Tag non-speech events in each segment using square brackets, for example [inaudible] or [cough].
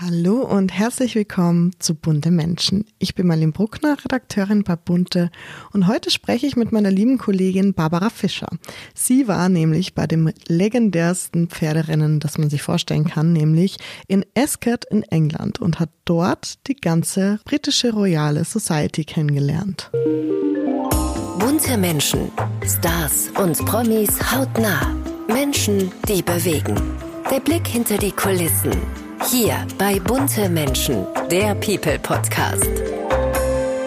Hallo und herzlich willkommen zu Bunte Menschen. Ich bin Marlene Bruckner, Redakteurin bei Bunte und heute spreche ich mit meiner lieben Kollegin Barbara Fischer. Sie war nämlich bei dem legendärsten Pferderennen, das man sich vorstellen kann, nämlich in Ascot in England und hat dort die ganze britische Royale Society kennengelernt. Bunte Menschen, Stars und Promis hautnah. Menschen, die bewegen. Der Blick hinter die Kulissen hier bei Bunte Menschen, der People Podcast.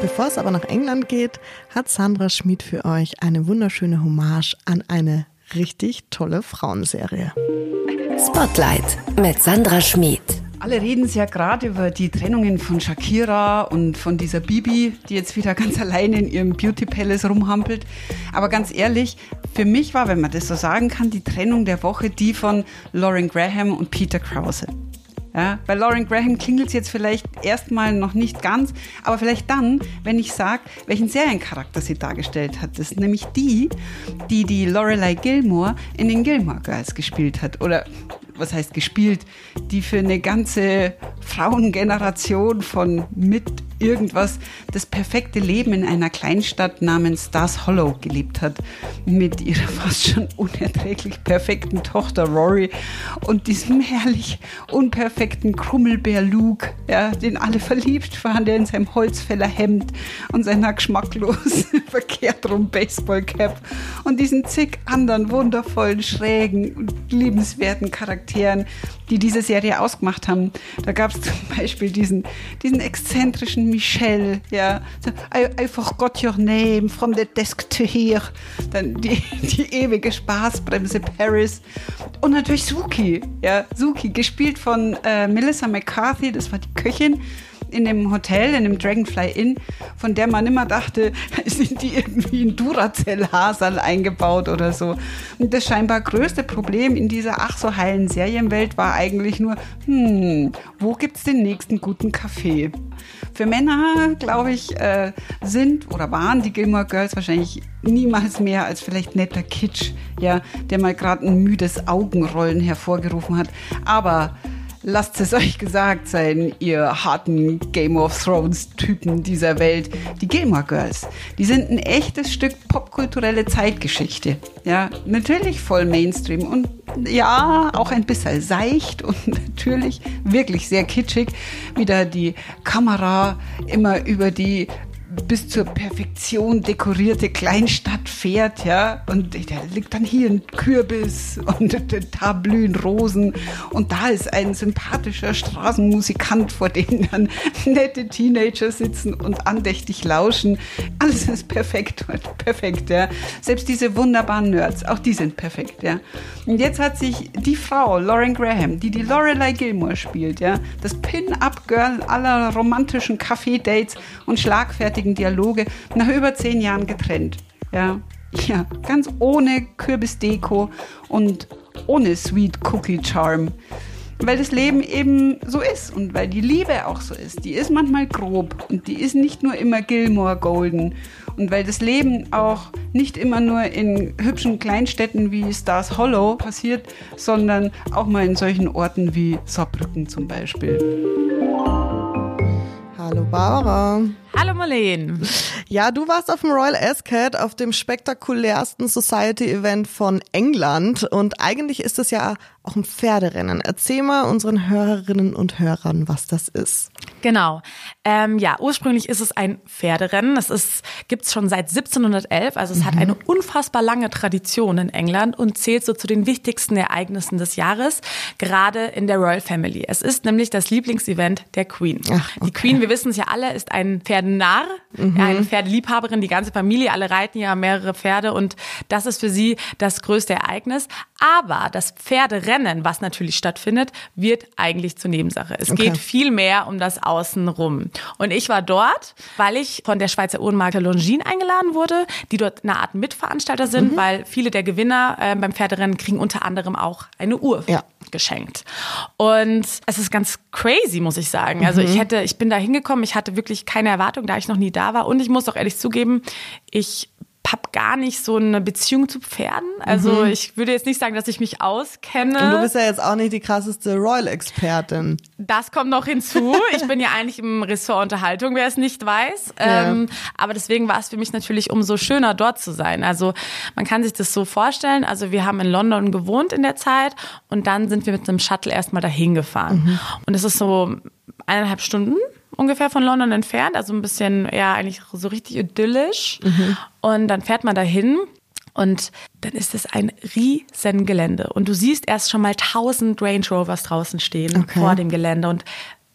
Bevor es aber nach England geht, hat Sandra Schmid für euch eine wunderschöne Hommage an eine richtig tolle Frauenserie. Spotlight mit Sandra Schmid. Alle reden ja gerade über die Trennungen von Shakira und von dieser Bibi, die jetzt wieder [laughs] ganz alleine in ihrem Beauty Palace rumhampelt. Aber ganz ehrlich, für mich war, wenn man das so sagen kann, die Trennung der Woche die von Lauren Graham und Peter Krause. Ja, bei Lauren Graham klingelt es jetzt vielleicht erstmal noch nicht ganz, aber vielleicht dann, wenn ich sage, welchen Seriencharakter sie dargestellt hat. Das ist nämlich die, die die Lorelei Gilmore in den Gilmore Girls gespielt hat. Oder was heißt gespielt, die für eine ganze Frauengeneration von mit irgendwas das perfekte Leben in einer Kleinstadt namens Stars Hollow gelebt hat. Mit ihrer [laughs] fast schon unerträglich perfekten Tochter Rory und diesem herrlich unperfekten Krummelbär Luke, ja, den alle verliebt waren, der in seinem Holzfällerhemd und seiner geschmacklos [laughs] verkehrt rum Baseballcap und diesen zig anderen wundervollen, schrägen und liebenswerten Charakteren, die diese Serie ausgemacht haben. Da gab es zum [laughs] Beispiel diesen, diesen exzentrischen Michelle, ja, I, I forgot your name from the desk to here. Dann die, [laughs] die ewige Spaßbremse Paris. Und natürlich Suki, ja, Suki, gespielt von äh, Melissa McCarthy, das war die Köchin in dem Hotel, in dem Dragonfly Inn, von der man immer dachte, [laughs] sind die irgendwie in Duracell-Hasal eingebaut oder so. Und das scheinbar größte Problem in dieser ach so heilen Serienwelt war eigentlich nur, hm, wo gibt's den nächsten guten Kaffee? Für Männer, glaube ich, äh, sind oder waren die Gilmore Girls wahrscheinlich niemals mehr als vielleicht netter Kitsch, ja, der mal gerade ein müdes Augenrollen hervorgerufen hat. Aber Lasst es euch gesagt sein, ihr harten Game of Thrones Typen dieser Welt. Die Gilmore Girls, die sind ein echtes Stück popkulturelle Zeitgeschichte. Ja, natürlich voll Mainstream und ja, auch ein bisschen seicht und [laughs] natürlich wirklich sehr kitschig, wie da die Kamera immer über die bis zur Perfektion dekorierte Kleinstadt fährt, ja, und da liegt dann hier ein Kürbis und [laughs] da blühen Rosen und da ist ein sympathischer Straßenmusikant, vor dem dann [laughs] nette Teenager sitzen und andächtig lauschen. Alles ist perfekt, [laughs] perfekt, ja. Selbst diese wunderbaren Nerds, auch die sind perfekt, ja. Und jetzt hat sich die Frau, Lauren Graham, die die Lorelei Gilmore spielt, ja, das Pin-Up-Girl aller romantischen Café-Dates und schlagfertig großartigen Dialoge nach über zehn Jahren getrennt. Ja, ja, ganz ohne Kürbisdeko und ohne Sweet Cookie Charm. Weil das Leben eben so ist und weil die Liebe auch so ist. Die ist manchmal grob und die ist nicht nur immer Gilmore Golden. Und weil das Leben auch nicht immer nur in hübschen Kleinstädten wie Stars Hollow passiert, sondern auch mal in solchen Orten wie Saarbrücken zum Beispiel. Hallo Barbara. Hallo Marlene. Ja, du warst auf dem Royal Ascot, auf dem spektakulärsten Society-Event von England. Und eigentlich ist es ja auch ein Pferderennen. Erzähl mal unseren Hörerinnen und Hörern, was das ist. Genau. Ähm, ja, ursprünglich ist es ein Pferderennen. Es ist, gibt's schon seit 1711. Also es mhm. hat eine unfassbar lange Tradition in England und zählt so zu den wichtigsten Ereignissen des Jahres, gerade in der Royal Family. Es ist nämlich das Lieblingsevent der Queen. Ach, okay. Die Queen, wir wissen es ja alle, ist ein Pferd Pferdenarr, mhm. eine Pferdeliebhaberin, die ganze Familie, alle reiten ja mehrere Pferde und das ist für sie das größte Ereignis. Aber das Pferderennen, was natürlich stattfindet, wird eigentlich zur Nebensache. Es okay. geht viel mehr um das Außenrum. Und ich war dort, weil ich von der Schweizer Uhrenmarke Longines eingeladen wurde, die dort eine Art Mitveranstalter sind, mhm. weil viele der Gewinner äh, beim Pferderennen kriegen unter anderem auch eine Uhr. Ja geschenkt. Und es ist ganz crazy, muss ich sagen. Also ich mhm. hätte, ich bin da hingekommen, ich hatte wirklich keine Erwartung, da ich noch nie da war. Und ich muss auch ehrlich zugeben, ich habe gar nicht so eine Beziehung zu Pferden. Also mhm. ich würde jetzt nicht sagen, dass ich mich auskenne. Und du bist ja jetzt auch nicht die krasseste Royal-Expertin. Das kommt noch hinzu. [laughs] Ich bin ja eigentlich im Ressort Unterhaltung, wer es nicht weiß. Ja. Ähm, aber deswegen war es für mich natürlich umso schöner, dort zu sein. Also man kann sich das so vorstellen. Also wir haben in London gewohnt in der Zeit und dann sind wir mit einem Shuttle erstmal dahin gefahren. Mhm. Und es ist so eineinhalb Stunden ungefähr von London entfernt, also ein bisschen, ja, eigentlich so richtig idyllisch. Mhm. Und dann fährt man dahin und dann ist es ein riesen Gelände. Und du siehst erst schon mal tausend Range Rovers draußen stehen okay. vor dem Gelände und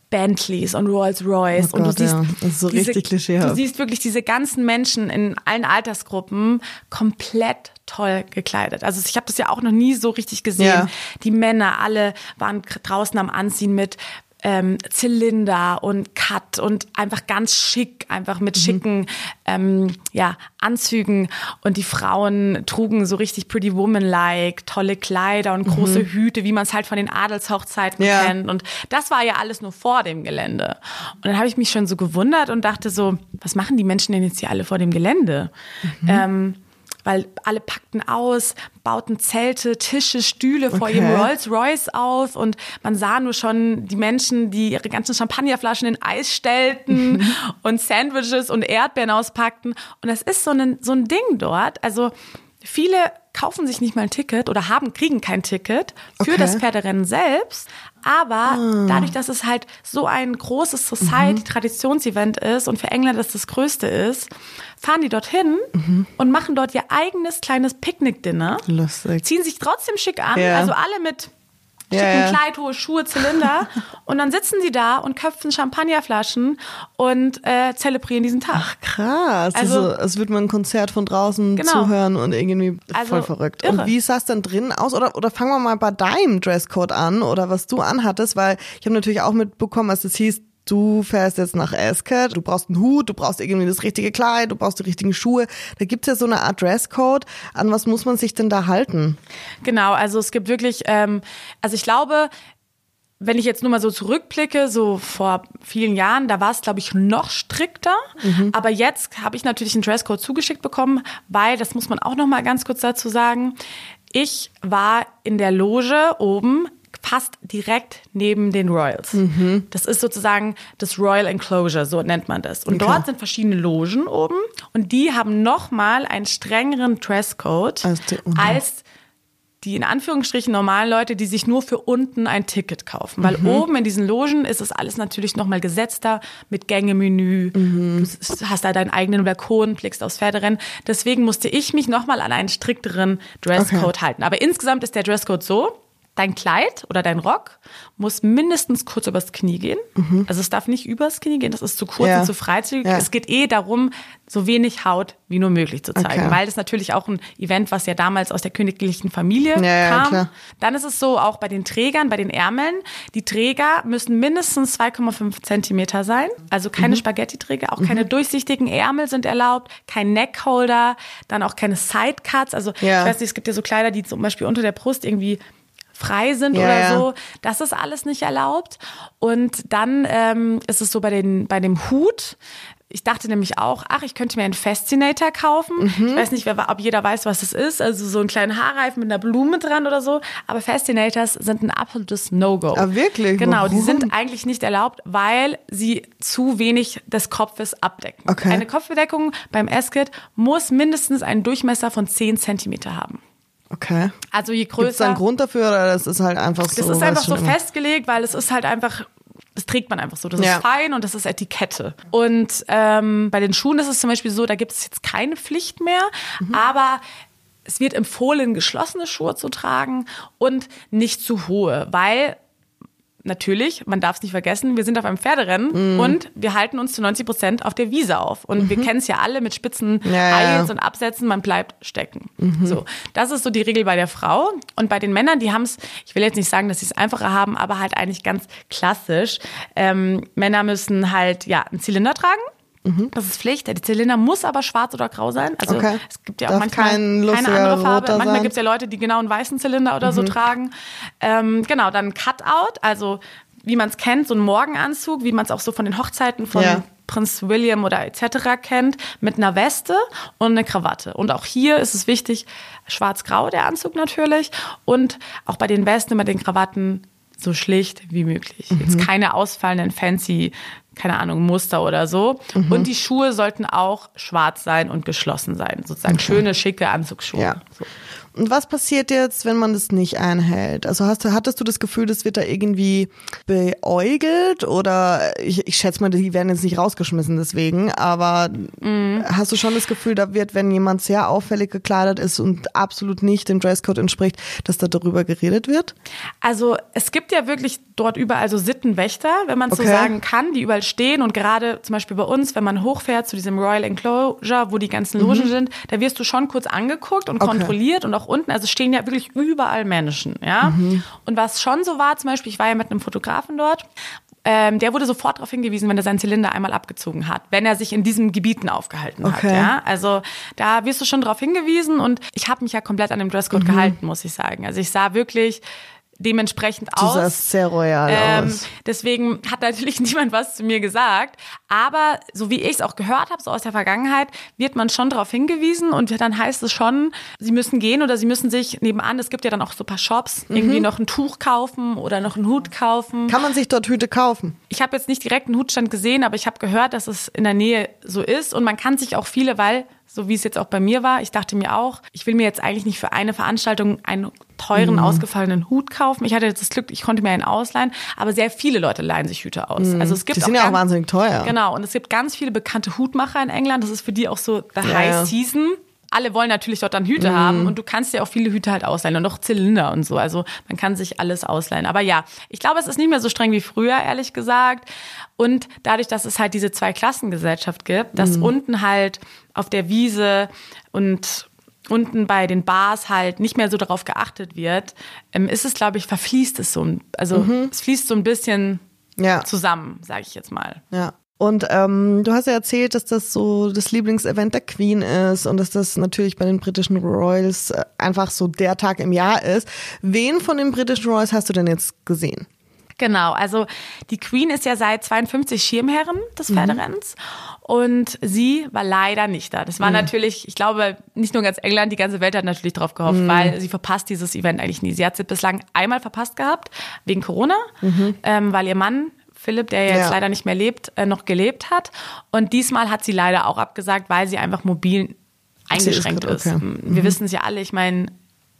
Bentleys und Rolls Royce. Oh und Gott, du siehst, ja. das ist so diese, richtig klischeehaft. Du siehst wirklich diese ganzen Menschen in allen Altersgruppen komplett toll gekleidet. Also ich habe das ja auch noch nie so richtig gesehen. Ja. Die Männer alle waren draußen am Anziehen mit ähm, Zylinder und Cut und einfach ganz schick, einfach mit mhm. schicken ähm, ja, Anzügen. Und die Frauen trugen so richtig Pretty Woman-like, tolle Kleider und große mhm. Hüte, wie man es halt von den Adelshochzeiten ja. kennt. Und das war ja alles nur vor dem Gelände. Und dann habe ich mich schon so gewundert und dachte so, was machen die Menschen denn jetzt hier alle vor dem Gelände? Mhm. Ähm, weil alle packten aus, bauten Zelte, Tische, Stühle okay. vor ihrem Rolls Royce auf und man sah nur schon die Menschen, die ihre ganzen Champagnerflaschen in Eis stellten und Sandwiches und Erdbeeren auspackten. Und das ist so ein, so ein Ding dort. Also viele kaufen sich nicht mal ein Ticket oder haben, kriegen kein Ticket für okay. das Pferderennen selbst. Aber ah. dadurch, dass es halt so ein großes Society-Traditionsevent mhm. ist und für Engländer das das größte ist, fahren die dorthin mhm. und machen dort ihr eigenes kleines Picknick-Dinner. Lustig. Ziehen sich trotzdem schick an, ja. also alle mit schicken ja, ja. Kleid, hohe Schuhe, Zylinder. [laughs] und dann sitzen sie da und köpfen Champagnerflaschen und äh, zelebrieren diesen Tag. Ach krass. Also, also als würde man ein Konzert von draußen genau. zuhören und irgendwie also, voll verrückt. Irre. Und wie sah es dann drinnen aus? Oder, oder fangen wir mal bei deinem Dresscode an oder was du anhattest, weil ich habe natürlich auch mitbekommen, als es hieß, du fährst jetzt nach Ascot, du brauchst einen Hut, du brauchst irgendwie das richtige Kleid, du brauchst die richtigen Schuhe. Da gibt's ja so eine Art Dresscode. An was muss man sich denn da halten? Genau, also es gibt wirklich, ähm, also ich glaube, wenn ich jetzt nur mal so zurückblicke, so vor vielen Jahren, da war es, glaube ich, noch strikter. Mhm. Aber jetzt habe ich natürlich einen Dresscode zugeschickt bekommen, weil, das muss man auch noch mal ganz kurz dazu sagen, ich war in der Loge oben fast direkt neben den Royals. Mhm. Das ist sozusagen das Royal Enclosure, so nennt man das. Und okay. dort sind verschiedene Logen oben und die haben nochmal einen strengeren Dresscode als die, als die in Anführungsstrichen normalen Leute, die sich nur für unten ein Ticket kaufen. Weil mhm. oben in diesen Logen ist es alles natürlich nochmal gesetzter mit Gängemenü. Mhm. Du hast da deinen eigenen Balkon, blickst aufs Pferderennen. Deswegen musste ich mich nochmal an einen strikteren Dresscode okay. halten. Aber insgesamt ist der Dresscode so, dein Kleid oder dein Rock muss mindestens kurz übers Knie gehen. Mhm. Also es darf nicht übers Knie gehen, das ist zu kurz ja. und zu freizügig. Ja. Es geht eh darum, so wenig Haut wie nur möglich zu zeigen, okay. weil das natürlich auch ein Event, was ja damals aus der königlichen Familie ja, kam. Dann ist es so, auch bei den Trägern, bei den Ärmeln, die Träger müssen mindestens 2,5 Zentimeter sein, also keine mhm. Spaghetti-Träger, auch mhm. keine durchsichtigen Ärmel sind erlaubt, kein Neckholder, dann auch keine Sidecuts. Also ich weiß nicht, es gibt ja so Kleider, die zum Beispiel unter der Brust irgendwie frei sind ja, oder ja. so. Das ist alles nicht erlaubt. Und dann ähm, ist es so bei, den, bei dem Hut. Ich dachte nämlich auch, ach, ich könnte mir einen Fascinator kaufen. Mhm. Ich weiß nicht, ob jeder weiß, was das ist. Also so einen kleinen Haarreifen mit einer Blume dran oder so. Aber Fascinators sind ein absolutes No-Go. Ah, wirklich? Genau, Warum? die sind eigentlich nicht erlaubt, weil sie zu wenig des Kopfes abdecken. Okay. Eine Kopfbedeckung beim Esket muss mindestens einen Durchmesser von 10 Zentimeter haben. Okay. Also je größer. Gibt es einen Grund dafür oder das ist halt einfach so? Das ist einfach so festgelegt, weil es ist halt einfach das trägt man einfach so. Das ja. ist fein und das ist Etikette. Und ähm, bei den Schuhen ist es zum Beispiel so, da gibt es jetzt keine Pflicht mehr, mhm. aber es wird empfohlen, geschlossene Schuhe zu tragen und nicht zu hohe, weil natürlich, man darf es nicht vergessen, wir sind auf einem Pferderennen mhm. und wir halten uns zu 90 Prozent auf der Wiese auf. Und mhm. wir kennen es ja alle mit spitzen ja, Eils und Absätzen, man bleibt stecken. Mhm. So, das ist so die Regel bei der Frau. Und bei den Männern, die haben es, ich will jetzt nicht sagen, dass sie es einfacher haben, aber halt eigentlich ganz klassisch. Ähm, Männer müssen halt ja einen Zylinder tragen. Mhm. Das ist Pflicht. Der Zylinder muss aber schwarz oder grau sein. Also okay. es gibt ja auch Darf manchmal kein keine andere Farbe. Manchmal gibt es ja Leute, die genau einen weißen Zylinder oder mhm. so tragen. Ähm, genau, dann Cutout, also wie man es kennt, so ein Morgenanzug, wie man es auch so von den Hochzeiten von ja. Prinz William oder etc. kennt, mit einer Weste und eine Krawatte. Und auch hier ist es wichtig, schwarz-grau der Anzug natürlich und auch bei den Westen, bei den Krawatten so schlicht wie möglich. Mhm. Jetzt keine ausfallenden fancy, keine Ahnung, Muster oder so. Mhm. Und die Schuhe sollten auch schwarz sein und geschlossen sein. Sozusagen okay. schöne, schicke Anzugsschuhe. Ja. So. Und was passiert jetzt, wenn man das nicht einhält? Also hast du, hattest du das Gefühl, das wird da irgendwie beäugelt oder ich, ich schätze mal, die werden jetzt nicht rausgeschmissen deswegen, aber mhm. hast du schon das Gefühl, da wird, wenn jemand sehr auffällig gekleidet ist und absolut nicht dem Dresscode entspricht, dass da darüber geredet wird? Also es gibt ja wirklich dort überall so Sittenwächter, wenn man okay. so sagen kann, die überall stehen und gerade zum Beispiel bei uns, wenn man hochfährt zu diesem Royal Enclosure, wo die ganzen Logen mhm. sind, da wirst du schon kurz angeguckt und okay. kontrolliert und auch unten, also stehen ja wirklich überall Menschen, ja. Mhm. Und was schon so war, zum Beispiel, ich war ja mit einem Fotografen dort, ähm, der wurde sofort darauf hingewiesen, wenn er seinen Zylinder einmal abgezogen hat, wenn er sich in diesen Gebieten aufgehalten okay. hat. Ja? Also da wirst du schon darauf hingewiesen und ich habe mich ja komplett an dem Dresscode mhm. gehalten, muss ich sagen. Also ich sah wirklich dementsprechend du aus. Du sahst sehr royal ähm, aus. Deswegen hat natürlich [laughs] niemand was zu mir gesagt. Aber so wie ich es auch gehört habe, so aus der Vergangenheit, wird man schon darauf hingewiesen und dann heißt es schon, sie müssen gehen oder sie müssen sich nebenan, es gibt ja dann auch so ein paar Shops, mhm. irgendwie noch ein Tuch kaufen oder noch einen Hut kaufen. Kann man sich dort Hüte kaufen? Ich habe jetzt nicht direkt einen Hutstand gesehen, aber ich habe gehört, dass es in der Nähe so ist und man kann sich auch viele, weil so wie es jetzt auch bei mir war. Ich dachte mir auch, ich will mir jetzt eigentlich nicht für eine Veranstaltung einen teuren, mhm. ausgefallenen Hut kaufen. Ich hatte jetzt das Glück, ich konnte mir einen ausleihen, aber sehr viele Leute leihen sich Hüte aus. Mhm. Also es gibt die sind ja auch wahnsinnig teuer. Genau, und es gibt ganz viele bekannte Hutmacher in England. Das ist für die auch so the ja, high season alle wollen natürlich dort dann Hüte mm. haben und du kannst dir auch viele Hüte halt ausleihen und auch Zylinder und so. Also man kann sich alles ausleihen. Aber ja, ich glaube, es ist nicht mehr so streng wie früher, ehrlich gesagt. Und dadurch, dass es halt diese zwei Klassengesellschaft gibt, dass mm. unten halt auf der Wiese und unten bei den Bars halt nicht mehr so darauf geachtet wird, ähm, ist es, glaube ich, verfließt es so. Also mhm. es fließt so ein bisschen ja. zusammen, sage ich jetzt mal. Ja. Und ähm, du hast ja erzählt, dass das so das Lieblingsevent der Queen ist und dass das natürlich bei den britischen Royals äh, einfach so der Tag im Jahr ist. Wen von den britischen Royals hast du denn jetzt gesehen? Genau, also die Queen ist ja seit 52 Schirmherrin des mhm. Pferderenns mhm. und sie war leider nicht da. Das war mhm. natürlich, ich glaube, nicht nur ganz England, die ganze Welt hat natürlich drauf gehofft, mhm. weil sie verpasst dieses Event eigentlich nie. Sie hat es bislang einmal verpasst gehabt, wegen Corona, mhm. ähm, weil ihr Mann Philipp, der jetzt ja. leider nicht mehr lebt, äh, noch gelebt hat. Und diesmal hat sie leider auch abgesagt, weil sie einfach mobil eingeschränkt ist. Okay. Wir mhm. wissen es ja alle, ich meine,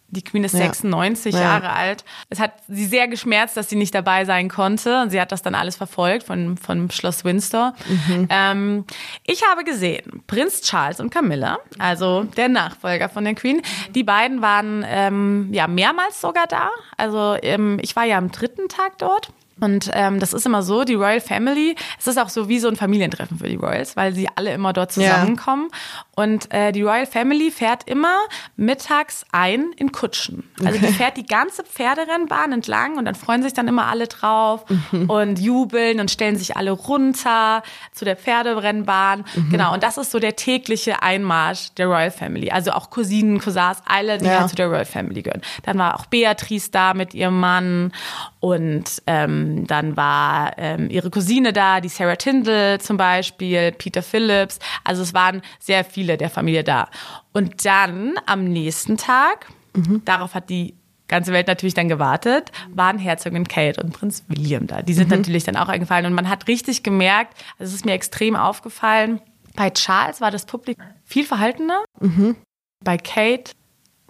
die Queen ist ja. 96 ja. Jahre alt. Es hat sie sehr geschmerzt, dass sie nicht dabei sein konnte. Und sie hat das dann alles verfolgt von, von Schloss Windsor. Mhm. Ähm, ich habe gesehen, Prinz Charles und Camilla, also der Nachfolger von der Queen, die beiden waren ähm, ja mehrmals sogar da. Also ähm, ich war ja am dritten Tag dort. Und ähm, das ist immer so, die Royal Family, es ist auch so wie so ein Familientreffen für die Royals, weil sie alle immer dort zusammenkommen. Ja. Und äh, die Royal Family fährt immer mittags ein in Kutschen. Also die [laughs] fährt die ganze Pferderennbahn entlang und dann freuen sich dann immer alle drauf mhm. und jubeln und stellen sich alle runter zu der Pferderennbahn. Mhm. Genau, und das ist so der tägliche Einmarsch der Royal Family. Also auch Cousinen, Cousins, alle, die ja. halt zu der Royal Family gehören. Dann war auch Beatrice da mit ihrem Mann und ähm, dann war ähm, ihre Cousine da, die Sarah Tindall zum Beispiel, Peter Phillips. Also es waren sehr viele der Familie da. Und dann am nächsten Tag, mhm. darauf hat die ganze Welt natürlich dann gewartet, waren Herzogin Kate und Prinz William da. Die sind mhm. natürlich dann auch eingefallen und man hat richtig gemerkt, also es ist mir extrem aufgefallen, bei Charles war das Publikum viel verhaltener. Mhm. Bei Kate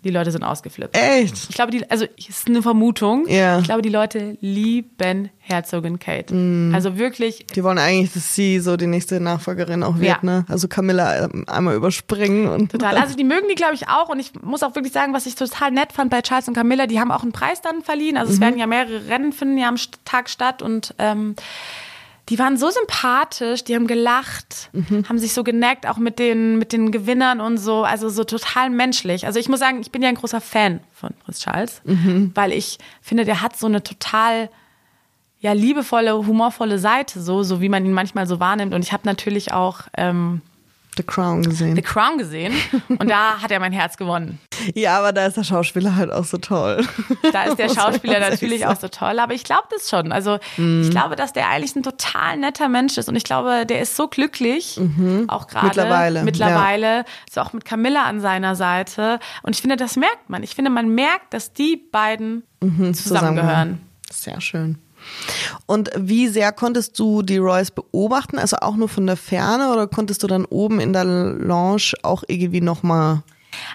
die Leute sind ausgeflippt. Echt? Ich glaube, die, also ist eine Vermutung. Ja. Ich glaube, die Leute lieben Herzogin Kate. Mm. Also wirklich. Die wollen eigentlich, dass sie so die nächste Nachfolgerin auch wird, ja. ne? Also Camilla ähm, einmal überspringen und. Total. [laughs] Also die mögen die, glaube ich, auch. Und ich muss auch wirklich sagen, was ich total nett fand bei Charles und Camilla, die haben auch einen Preis dann verliehen. Also es mhm. werden ja mehrere Rennen finden ja am Tag statt und ähm, die waren so sympathisch, die haben gelacht, mhm. haben sich so geneckt, auch mit den, mit den Gewinnern und so, also so total menschlich. Also ich muss sagen, ich bin ja ein großer Fan von Prinz Charles, mhm. weil ich finde, der hat so eine total ja liebevolle, humorvolle Seite, so so wie man ihn manchmal so wahrnimmt. Und ich habe natürlich auch ähm, The Crown gesehen. The Crown gesehen und da hat er mein Herz gewonnen. Ja, aber da ist der Schauspieler halt auch so toll. Da ist der [laughs] Schauspieler natürlich auch so toll, aber ich glaube das schon. Also mm. ich glaube, dass der eigentlich ein total netter Mensch ist und ich glaube, der ist so glücklich, mhm. auch gerade mittlerweile. Mittlerweile, ja. so auch mit Camilla an seiner Seite. Und ich finde, das merkt man. Ich finde, man merkt, dass die beiden mhm, zusammengehören. Sehr schön. Und wie sehr konntest du die Royce beobachten? Also auch nur von der Ferne oder konntest du dann oben in der Lounge auch irgendwie nochmal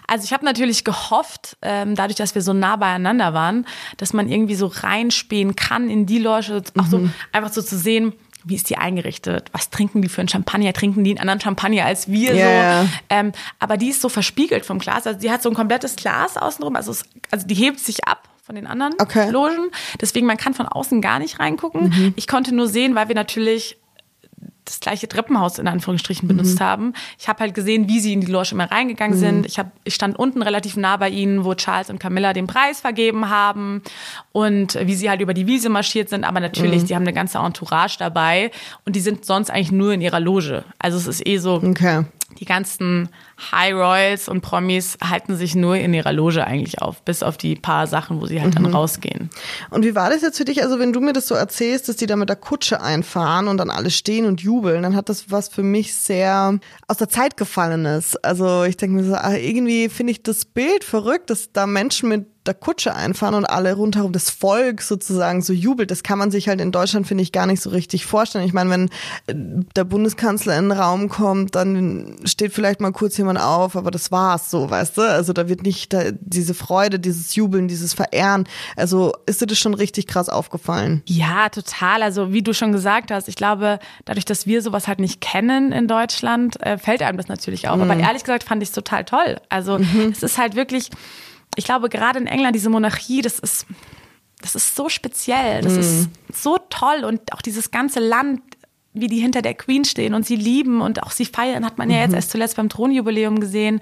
also ich habe natürlich gehofft, ähm, dadurch, dass wir so nah beieinander waren, dass man irgendwie so reinspähen kann in die Lounge, auch so mhm. einfach so zu sehen, wie ist die eingerichtet? Was trinken die für einen Champagner? Trinken die einen anderen Champagner als wir yeah. so? Ähm, aber die ist so verspiegelt vom Glas. Also die hat so ein komplettes Glas außenrum. Also, es, also die hebt sich ab von den anderen okay. Logen. Deswegen, man kann von außen gar nicht reingucken. Mhm. Ich konnte nur sehen, weil wir natürlich das gleiche Treppenhaus in Anführungsstrichen benutzt mhm. haben. Ich habe halt gesehen, wie sie in die Loge immer reingegangen mhm. sind. Ich, hab, ich stand unten relativ nah bei ihnen, wo Charles und Camilla den Preis vergeben haben und wie sie halt über die Wiese marschiert sind. Aber natürlich, mhm. die haben eine ganze Entourage dabei und die sind sonst eigentlich nur in ihrer Loge. Also es ist eh so, okay die ganzen High Royals und Promis halten sich nur in ihrer Loge eigentlich auf, bis auf die paar Sachen, wo sie halt mhm. dann rausgehen. Und wie war das jetzt für dich? Also wenn du mir das so erzählst, dass die da mit der Kutsche einfahren und dann alle stehen und jubeln, dann hat das was für mich sehr aus der Zeit gefallenes. Also ich denke mir so, ach, irgendwie finde ich das Bild verrückt, dass da Menschen mit der Kutsche einfahren und alle rundherum das Volk sozusagen so jubelt. Das kann man sich halt in Deutschland, finde ich, gar nicht so richtig vorstellen. Ich meine, wenn äh, der Bundeskanzler in den Raum kommt, dann steht vielleicht mal kurz jemand auf, aber das war's so, weißt du? Also da wird nicht da, diese Freude, dieses Jubeln, dieses Verehren. Also ist dir das schon richtig krass aufgefallen? Ja, total. Also wie du schon gesagt hast, ich glaube, dadurch, dass wir sowas halt nicht kennen in Deutschland, äh, fällt einem das natürlich auf. Mhm. Aber ehrlich gesagt fand ich es total toll. Also mhm. es ist halt wirklich ich glaube, gerade in England, diese Monarchie, das ist, das ist so speziell, das mm. ist so toll und auch dieses ganze Land, wie die hinter der Queen stehen und sie lieben und auch sie feiern, hat man ja jetzt mhm. erst zuletzt beim Thronjubiläum gesehen.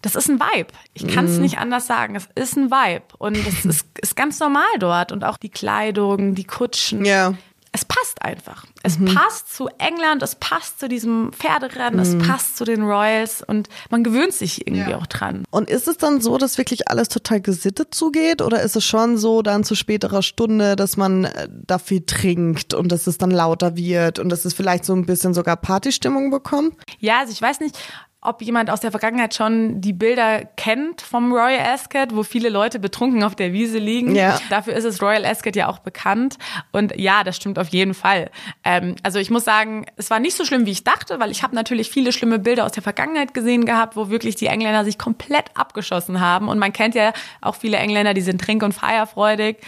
Das ist ein Vibe. Ich kann es mm. nicht anders sagen. Es ist ein Vibe. Und es ist, ist, ganz normal dort. Und auch die Kleidung, die Kutschen. Ja es passt einfach. Es mhm. passt zu England, es passt zu diesem Pferderennen, mhm. es passt zu den Royals und man gewöhnt sich irgendwie ja. auch dran. Und ist es dann so, dass wirklich alles total gesittet zugeht oder ist es schon so dann zu späterer Stunde, dass man äh, dafür trinkt und dass es dann lauter wird und dass es vielleicht so ein bisschen sogar Partystimmung bekommt? Ja, also ich weiß nicht, ob jemand aus der Vergangenheit schon die Bilder kennt vom Royal Ascot, wo viele Leute betrunken auf der Wiese liegen. Ja. Dafür ist es Royal Ascot ja auch bekannt. Und ja, das stimmt auf jeden Fall. Ähm, also ich muss sagen, es war nicht so schlimm, wie ich dachte, weil ich habe natürlich viele schlimme Bilder aus der Vergangenheit gesehen gehabt, wo wirklich die Engländer sich komplett abgeschossen haben. Und man kennt ja auch viele Engländer, die sind trink- und feierfreudig.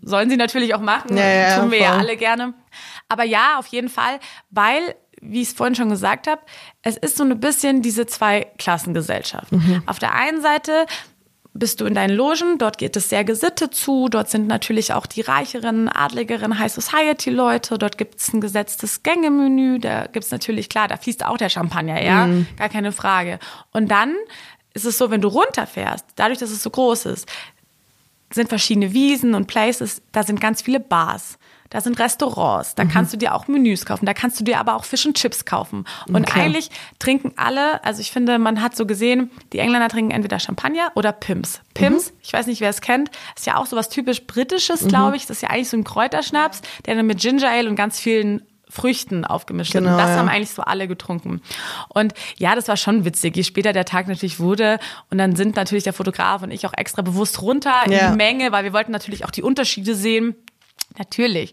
Sollen sie natürlich auch machen, ja, ja, tun wir voll. ja alle gerne. Aber ja, auf jeden Fall, weil wie ich es vorhin schon gesagt habe, es ist so ein bisschen diese Zwei-Klassengesellschaft. Mhm. Auf der einen Seite bist du in deinen Logen, dort geht es sehr gesittet zu, dort sind natürlich auch die reicheren, adligeren High Society Leute, dort gibt es ein gesetztes Gängemenü, da gibt es natürlich, klar, da fließt auch der Champagner, ja, mhm. gar keine Frage. Und dann ist es so, wenn du runterfährst, dadurch, dass es so groß ist, sind verschiedene Wiesen und Places, da sind ganz viele Bars da sind Restaurants, da mhm. kannst du dir auch Menüs kaufen, da kannst du dir aber auch Fish und Chips kaufen. Und okay. eigentlich trinken alle, also ich finde, man hat so gesehen, die Engländer trinken entweder Champagner oder Pims. Pims, mhm. ich weiß nicht, wer es kennt, ist ja auch so was typisch Britisches, mhm. glaube ich. Das ist ja eigentlich so ein Kräuterschnaps, der dann mit Ginger Ale und ganz vielen Früchten aufgemischt genau, wird. Und das ja. haben eigentlich so alle getrunken. Und ja, das war schon witzig, je später der Tag natürlich wurde. Und dann sind natürlich der Fotograf und ich auch extra bewusst runter in ja. die Menge, weil wir wollten natürlich auch die Unterschiede sehen. Natürlich.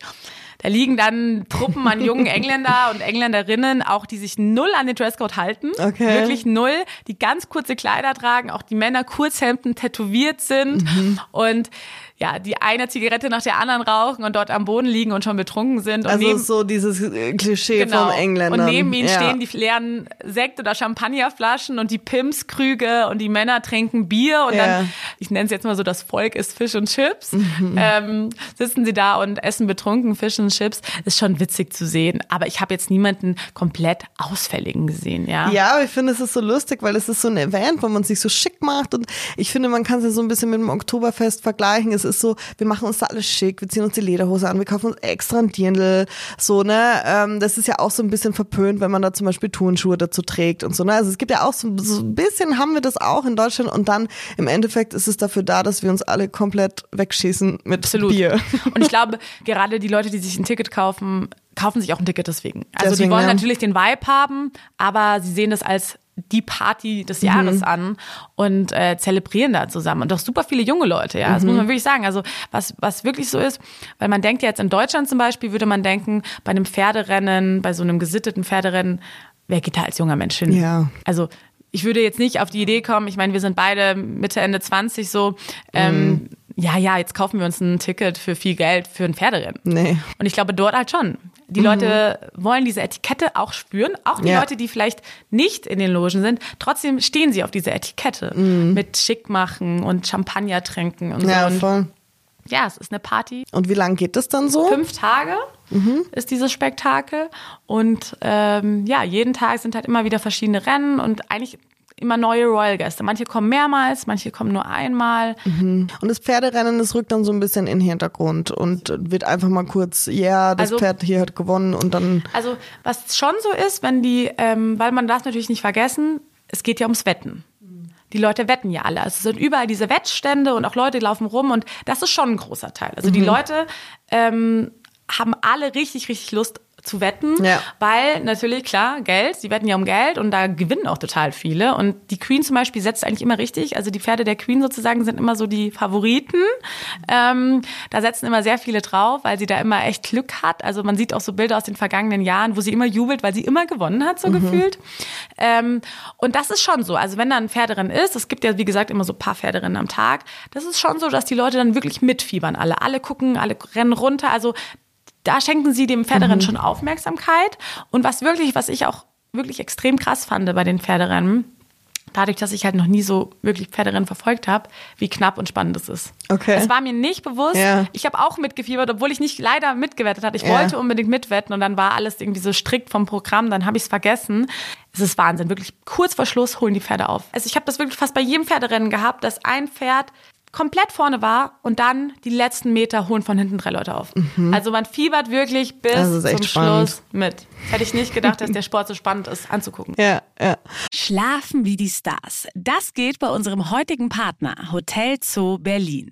Da liegen dann Truppen an jungen [laughs] Engländer und Engländerinnen, auch die sich null an den Dresscode halten. Okay. Wirklich null. Die ganz kurze Kleider tragen, auch die Männer Kurzhemden tätowiert sind. Mhm. Und ja, die eine Zigarette nach der anderen rauchen und dort am Boden liegen und schon betrunken sind. Und also neben, so dieses äh, Klischee genau, vom Engländer. Und neben ihnen ja. stehen die leeren Sekt- oder Champagnerflaschen und die Pimskrüge und die Männer trinken Bier und ja. dann, ich nenne es jetzt mal so, das Volk isst Fisch und Chips. Mhm. Ähm, sitzen sie da und essen betrunken Fisch und Chips. Ist schon witzig zu sehen. Aber ich habe jetzt niemanden komplett Ausfälligen gesehen, ja. Ja, aber ich finde, es ist so lustig, weil es ist so ein Event, wo man sich so schick macht und ich finde, man kann es ja so ein bisschen mit dem Oktoberfest vergleichen. Es ist so, wir machen uns da alles schick, wir ziehen uns die Lederhose an, wir kaufen uns extra ein Dirndl, so, ne, ähm, das ist ja auch so ein bisschen verpönt, wenn man da zum Beispiel Turnschuhe dazu trägt und so, ne, also es gibt ja auch so, so ein bisschen haben wir das auch in Deutschland und dann im Endeffekt ist es dafür da, dass wir uns alle komplett wegschießen mit Absolut. Bier. Und ich glaube, gerade die Leute, die sich ein Ticket kaufen, kaufen sich auch ein Ticket deswegen. Also Deswegen, die wollen ja. natürlich den Vibe haben, aber sie sehen das als die Party des Jahres Mhm. an und äh, zelebrieren da zusammen. Und doch super viele junge Leute, ja. Das muss Mhm. man wirklich sagen. Also was, was wirklich so ist, weil man denkt ja jetzt in Deutschland zum Beispiel, würde man denken, bei einem Pferderennen, bei so einem gesitteten Pferderennen, wer geht da als junger Mensch hin? Ja. Also ich würde jetzt nicht auf die Idee kommen, ich meine, wir sind beide Mitte, Ende 20 so, Mhm. ähm, ja, ja, jetzt kaufen wir uns ein Ticket für viel Geld für ein Pferderennen. Nee. Und ich glaube, dort halt schon. Die Leute wollen diese Etikette auch spüren. Auch die Ja. Leute, die vielleicht nicht in den Logen sind, trotzdem stehen sie auf diese Etikette. Mit Schick machen und Champagner trinken und Ja, so. Und voll. ja, es ist eine Party. Und wie lang geht das dann so? Fünf Tage ist dieses Spektakel. Und ähm, ja, jeden Tag sind halt immer wieder verschiedene Rennen und eigentlich immer neue Royal-Gäste. Manche kommen mehrmals, manche kommen nur einmal. Und das Pferderennen, das rückt dann so ein bisschen in den Hintergrund und wird einfach mal kurz, ja, das Also- Pferd hier hat gewonnen und dann, Also was schon so ist, wenn die, ähm, weil man darf natürlich nicht vergessen, es geht ja ums Wetten. Die Leute wetten ja alle. Also Es sind überall diese Wettstände und auch Leute laufen rum und das ist schon ein großer Teil. Also die Leute ähm, haben alle richtig, richtig Lust zu wetten, Ja. weil natürlich, klar, Geld, sie wetten ja um Geld und da gewinnen auch total viele. Und die Queen zum Beispiel setzt eigentlich immer richtig. Also die Pferde der Queen sozusagen sind immer so die Favoriten. Ähm, da setzen immer sehr viele drauf, weil sie da immer echt Glück hat. Also man sieht auch so Bilder aus den vergangenen Jahren, wo sie immer jubelt, weil sie immer gewonnen hat, so gefühlt. Ähm, und das ist schon so. Also wenn da ein Pferderennen ist, es gibt ja wie gesagt immer so ein paar Pferderennen am Tag, das ist schon so, dass die Leute dann wirklich mitfiebern alle. Alle gucken, alle rennen runter. Also da schenken sie dem Pferderennen schon Aufmerksamkeit. Und was wirklich, was ich auch wirklich extrem krass fand bei den Pferderennen, dadurch, dass ich halt noch nie so wirklich Pferderennen verfolgt habe, wie knapp und spannend es ist. Okay. Es war mir nicht bewusst. Ja. Ich habe auch mitgefiebert, obwohl ich nicht leider mitgewettet hatte. Ich Ja. wollte unbedingt mitwetten und dann war alles irgendwie so strikt vom Programm, dann habe ich es vergessen. Es ist Wahnsinn, wirklich kurz vor Schluss holen die Pferde auf. Also ich habe das wirklich fast bei jedem Pferderennen gehabt, dass ein Pferd komplett vorne war und dann die letzten Meter holen von hinten drei Leute auf. Also man fiebert wirklich bis zum spannend. Schluss mit. Hätte ich nicht gedacht, dass der Sport so spannend ist anzugucken. ja, ja. Schlafen wie die Stars. Das geht bei unserem heutigen Partner Hotel Zoo Berlin.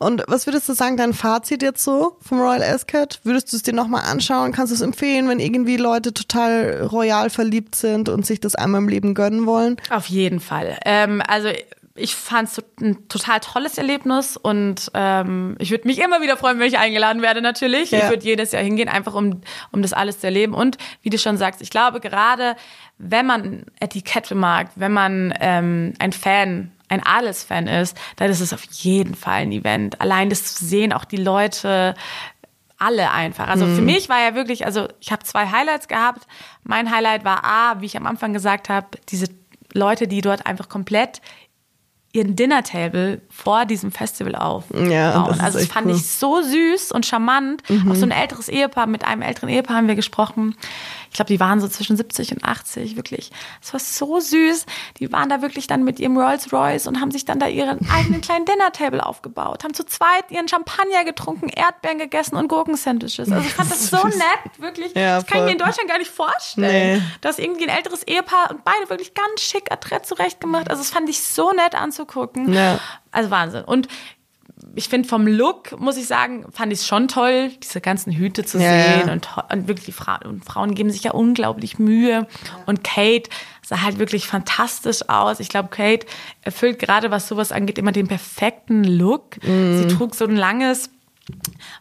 Und was würdest du sagen, dein Fazit jetzt so vom Royal Ascot? Würdest du es dir nochmal anschauen? Kannst du es empfehlen, wenn irgendwie Leute total royal verliebt sind und sich das einmal im Leben gönnen wollen? Auf jeden Fall. Ähm, also ich fand es ein total tolles Erlebnis und ähm, ich würde mich immer wieder freuen, wenn ich eingeladen werde natürlich. Ja. Ich würde jedes Jahr hingehen, einfach um, um das alles zu erleben. Und wie du schon sagst, ich glaube gerade, wenn man Etikette mag, wenn man ähm, ein Fan ein Adelsfan ist, dann ist es auf jeden Fall ein Event. Allein das zu sehen, auch die Leute, alle einfach. Also für mich war ja wirklich, also ich habe zwei Highlights gehabt. Mein Highlight war A, wie ich am Anfang gesagt habe, diese Leute, die dort einfach komplett ihren Dinner-Table vor diesem Festival aufbauen. Ja, das also das fand cool. ich so süß und charmant. Auch so ein älteres Ehepaar, mit einem älteren Ehepaar haben wir gesprochen. Ich glaube, die waren so zwischen 70 und 80, wirklich. Es war so süß. Die waren da wirklich dann mit ihrem Rolls Royce und haben sich dann da ihren [laughs] eigenen kleinen Dinner-Table aufgebaut, haben zu zweit ihren Champagner getrunken, Erdbeeren gegessen und Gurkensandwiches. Also ich fand das [laughs] so nett, wirklich. Ja, das kann ich mir in. Deutschland gar nicht vorstellen. Nee. Dass irgendwie ein älteres Ehepaar und beide wirklich ganz schick adrett zurecht gemacht. Also das fand ich so nett anzugucken. Ja. Also Wahnsinn. Und ich finde vom Look, muss ich sagen, fand ich es schon toll, diese ganzen Hüte zu Ja, sehen ja. Und, und wirklich die Frauen, und Frauen geben sich ja unglaublich Mühe. Und Kate sah halt wirklich fantastisch aus. Ich glaube, Kate erfüllt gerade, was sowas angeht, immer den perfekten Look. Mhm. Sie trug so ein langes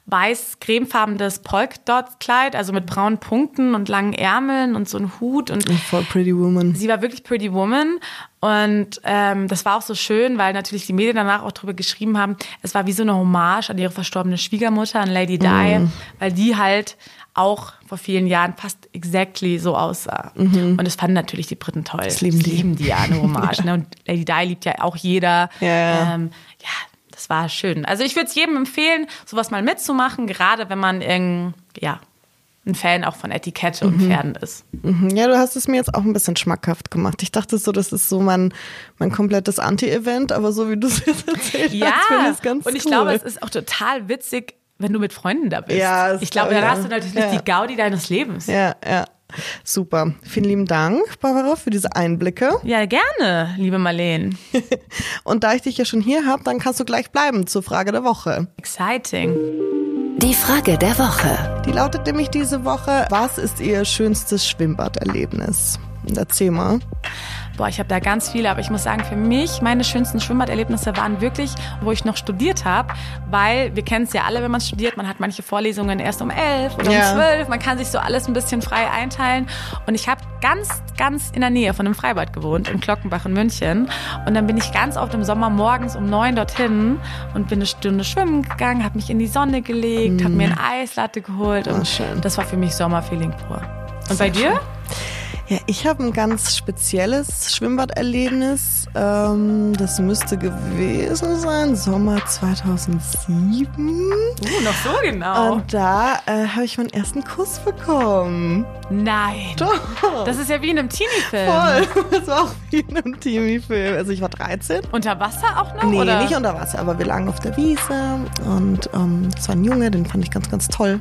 weiß-cremefarbenes Polkdot-Kleid, also mit braunen Punkten und langen Ärmeln und so ein Hut und Voll Pretty Woman. sie war wirklich Pretty Woman und ähm, das war auch so schön, weil natürlich die Medien danach auch drüber geschrieben haben, es war wie so eine Hommage an ihre verstorbene Schwiegermutter, an Lady Di, weil die halt auch vor vielen Jahren fast exactly so aussah. Und das fanden natürlich die Briten toll. Das lieben die. lieben die ja, eine Hommage. ne? Und Lady Di liebt ja auch jeder. Ja, ja. Ähm, ja war schön. Also ich würde es jedem empfehlen, sowas mal mitzumachen, gerade wenn man irgend, ja, ein Fan auch von Etikette und Pferden ist. Mhm, Ja, du hast es mir jetzt auch ein bisschen schmackhaft gemacht. Ich dachte so, das ist so mein, mein komplettes Anti-Event, aber so wie du es jetzt erzählt Ja, hast, finde ich es ganz und ich cool. glaube, es ist auch total witzig, wenn du mit Freunden da bist. Ja, ich glaube, dann auch. hast du natürlich Ja. die Gaudi deines Lebens. Ja, ja. Super. Vielen lieben Dank, Barbara, für diese Einblicke. Ja, gerne, liebe Marleen. [laughs] Und da ich dich ja schon hier habe, dann kannst du gleich bleiben zur Frage der Woche. Exciting. Die Frage der Woche. Die lautet nämlich diese Woche, was ist Ihr schönstes Schwimmbaderlebnis? Erzähl mal. Boah, ich habe da ganz viele, aber ich muss sagen, für mich, meine schönsten Schwimmbaderlebnisse waren wirklich, wo ich noch studiert habe, weil wir kennen es ja alle, wenn man studiert, man hat manche Vorlesungen erst um elf oder Ja. um zwölf, man kann sich so alles ein bisschen frei einteilen und ich habe ganz, ganz in der Nähe von einem Freibad gewohnt, in Glockenbach in München und dann bin ich ganz oft im Sommer morgens um neun dorthin und bin eine Stunde schwimmen gegangen, habe mich in die Sonne gelegt, habe mir ein Eislatte geholt und Ah, schön. das war für mich Sommerfeeling pur. Und bei dir? Ja, ich habe ein ganz spezielles Schwimmbad-Erlebnis. Ähm, das müsste gewesen sein, Sommer 2007. Uh, noch so genau. Und da äh, habe ich meinen ersten Kuss bekommen. Nein. Doch. Das ist ja wie in einem Teenie-Film. Voll. [laughs] Das war auch wie in einem Teenie-Film. Also ich war 13. Unter Wasser auch noch? Nee, oder? nicht unter Wasser, aber wir lagen auf der Wiese und ähm, das war ein Junge, den fand ich ganz, ganz toll.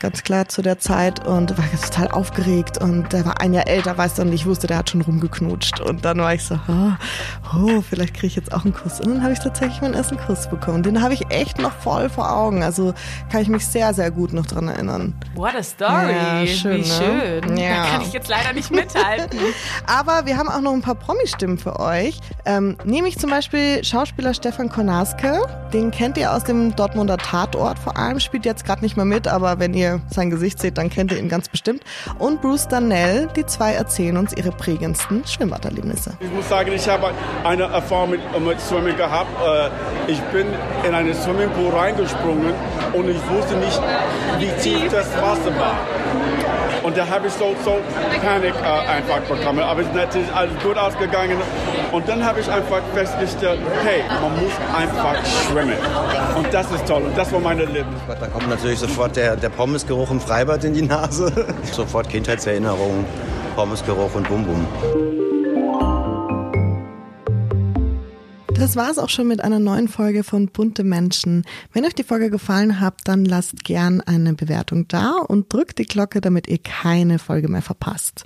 Ganz klar zu der Zeit und war total aufgeregt und der war ein Jahr älter, weißt du, und ich wusste, der hat schon rumgeknutscht und dann war ich so, oh, oh vielleicht kriege ich jetzt auch einen Kuss. Und dann habe ich tatsächlich meinen ersten Kuss bekommen. Den habe ich echt noch voll vor Augen, also kann ich mich sehr, sehr gut noch dran erinnern. What a story. Ja, schön, wie ne? schön. Ja. Da kann ich jetzt leider nicht mithalten. [laughs] Aber wir haben auch noch ein paar Promi-Stimmen für euch. Ähm, nämlich zum Beispiel Schauspieler Stefan Konarske. Den kennt ihr aus dem Dortmunder Tatort vor allem. Spielt jetzt gerade nicht mehr mit, aber wenn ihr sein Gesicht seht, dann kennt ihr ihn ganz bestimmt. Und Bruce Darnell. Die zwei erzählen uns ihre prägendsten Schwimmbaderlebnisse. Ich muss sagen, ich habe eine Erfahrung mit, mit Swimming gehabt. Äh, Ich bin in einen Swimmingpool reingesprungen und ich wusste nicht, wie tief das Wasser war. Und da habe ich so, so Panik äh, einfach bekommen. Aber es ist natürlich alles gut ausgegangen. Und dann habe ich einfach festgestellt, hey, man muss einfach schwimmen. Und das ist toll. Und das war meine Leben. Da kommt natürlich sofort der, der Pommesgeruch im Freibad in die Nase. Sofort Kindheitserinnerungen, Pommesgeruch und Bum Bum. Das war's auch schon mit einer neuen Folge von Bunte Menschen. Wenn euch die Folge gefallen hat, dann lasst gern eine Bewertung da und drückt die Glocke, damit ihr keine Folge mehr verpasst.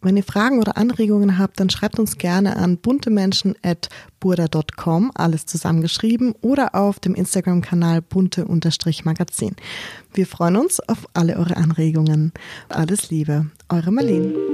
Wenn ihr Fragen oder Anregungen habt, dann schreibt uns gerne an buntemenschen.burda.com, alles zusammengeschrieben, oder auf dem Instagram-Kanal bunte-magazin. Wir freuen uns auf alle eure Anregungen. Alles Liebe, eure Marlene.